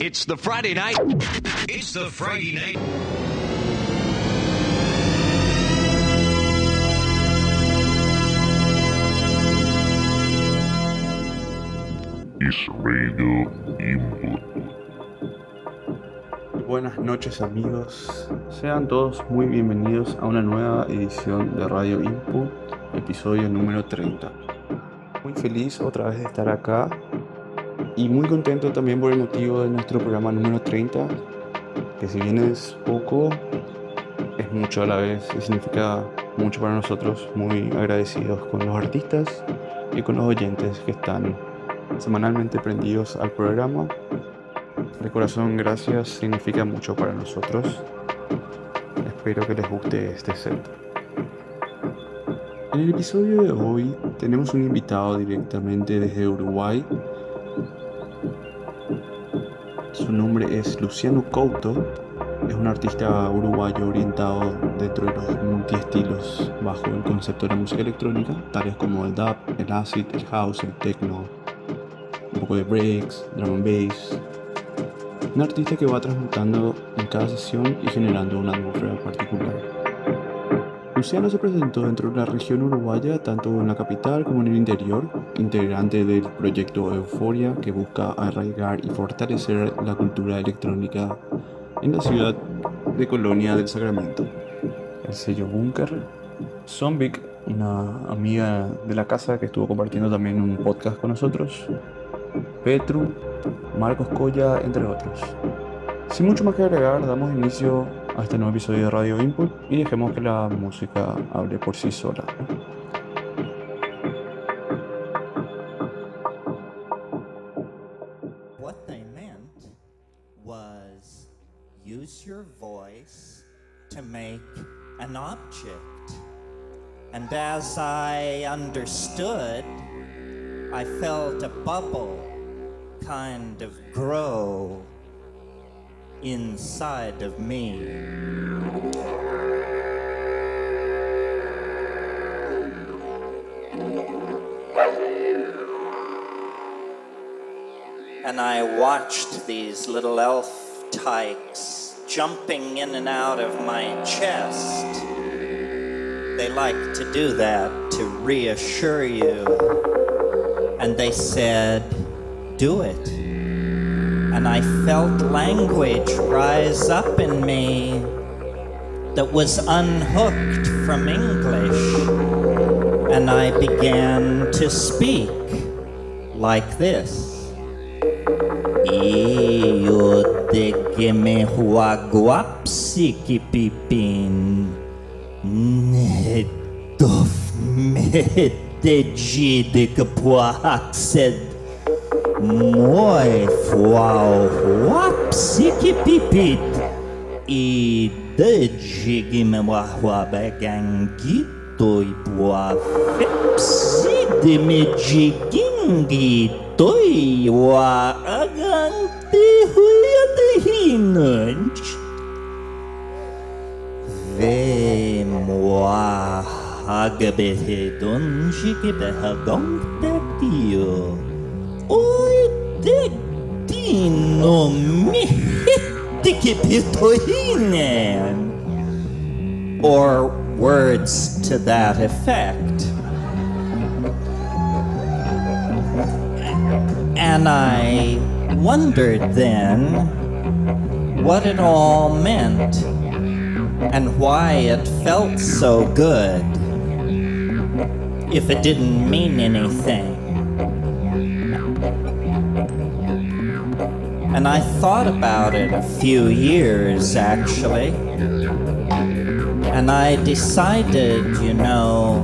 It's the Friday night. It's the Friday night. Radio Input. Buenas noches amigos, sean todos muy bienvenidos a una nueva edición de Radio Input, episodio número 30. Muy feliz otra vez de estar acá y muy contento también por el motivo de nuestro programa número 30, que si bien es poco, es mucho a la vez y significa mucho para nosotros, muy agradecidos con los artistas y con los oyentes que están semanalmente prendidos al programa. De corazón, gracias, significa mucho para nosotros. Espero que les guste este set. En el episodio de hoy tenemos un invitado directamente desde Uruguay. Su nombre es Luciano Couto. Es un artista uruguayo orientado dentro de los multiestilos bajo el concepto de música electrónica, tales como el dub, el acid, el house, el techno, un poco de breaks, drum and bass. Un artista que va transmutando en cada sesión y generando una atmósfera particular. Luciano se presentó dentro de la región uruguaya, tanto en la capital como en el interior, integrante del proyecto Euforia, que busca arraigar y fortalecer la cultura electrónica en la ciudad de Colonia del Sacramento. El sello Bunker. Zombic, una amiga de la casa que estuvo compartiendo también un podcast con nosotros. Petru, Marcos Colla, entre otros. Sin mucho más que agregar, damos inicio nuevo episodio de Radio Input y dejemos que la música hable por sí sola. What they meant was use your voice to make an object. And as I understood, I felt a bubble kind of grow inside of me. And I watched these little elf tykes jumping in and out of my chest. They like to do that to reassure you. And they said, Do it. And I felt language rise up in me that was unhooked from English. And I began to speak like this. Io de que me huaguapsi ki pipin. Nedof me de de kapuaksed. Moi e wap pipit i dejigime wahwa begangi toi bua fepsi de mejigingi toi wa agante huia de hinant ve moa hagabehedon jigibehadon tepio Oh! Dino mi hitti que. Or words to that effect. And I wondered then what it all meant and why it felt so good if it didn't mean anything. And I thought about it a few years actually. And I decided, you know,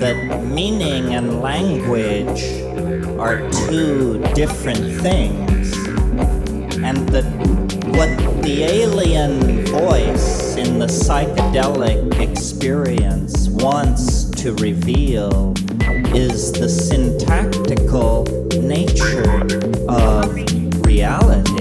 that meaning and language are two different things. And that what the alien voice in the psychedelic experience wants to reveal is the syntactical nature of reality.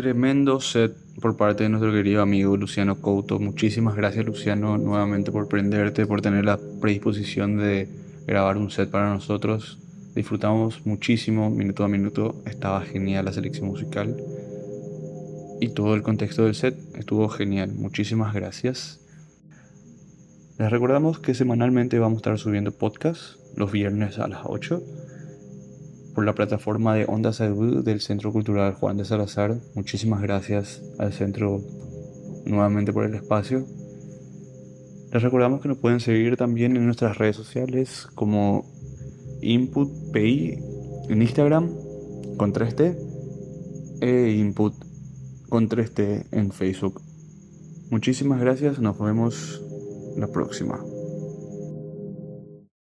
Tremendo set por parte de nuestro querido amigo Luciano Couto. Muchísimas gracias Luciano nuevamente por prenderte, por tener la predisposición de grabar un set para nosotros. Disfrutamos muchísimo, minuto a minuto. Estaba genial la selección musical. Y todo el contexto del set estuvo genial. Muchísimas gracias. Les recordamos que semanalmente vamos a estar subiendo podcast los viernes a las 8 por la plataforma de Onda Salud del Centro Cultural Juan de Salazar. Muchísimas gracias al centro nuevamente por el espacio. Les recordamos que nos pueden seguir también en nuestras redes sociales como InputPI en Instagram con 3T e Input con 3T en Facebook. Muchísimas gracias, nos vemos la próxima.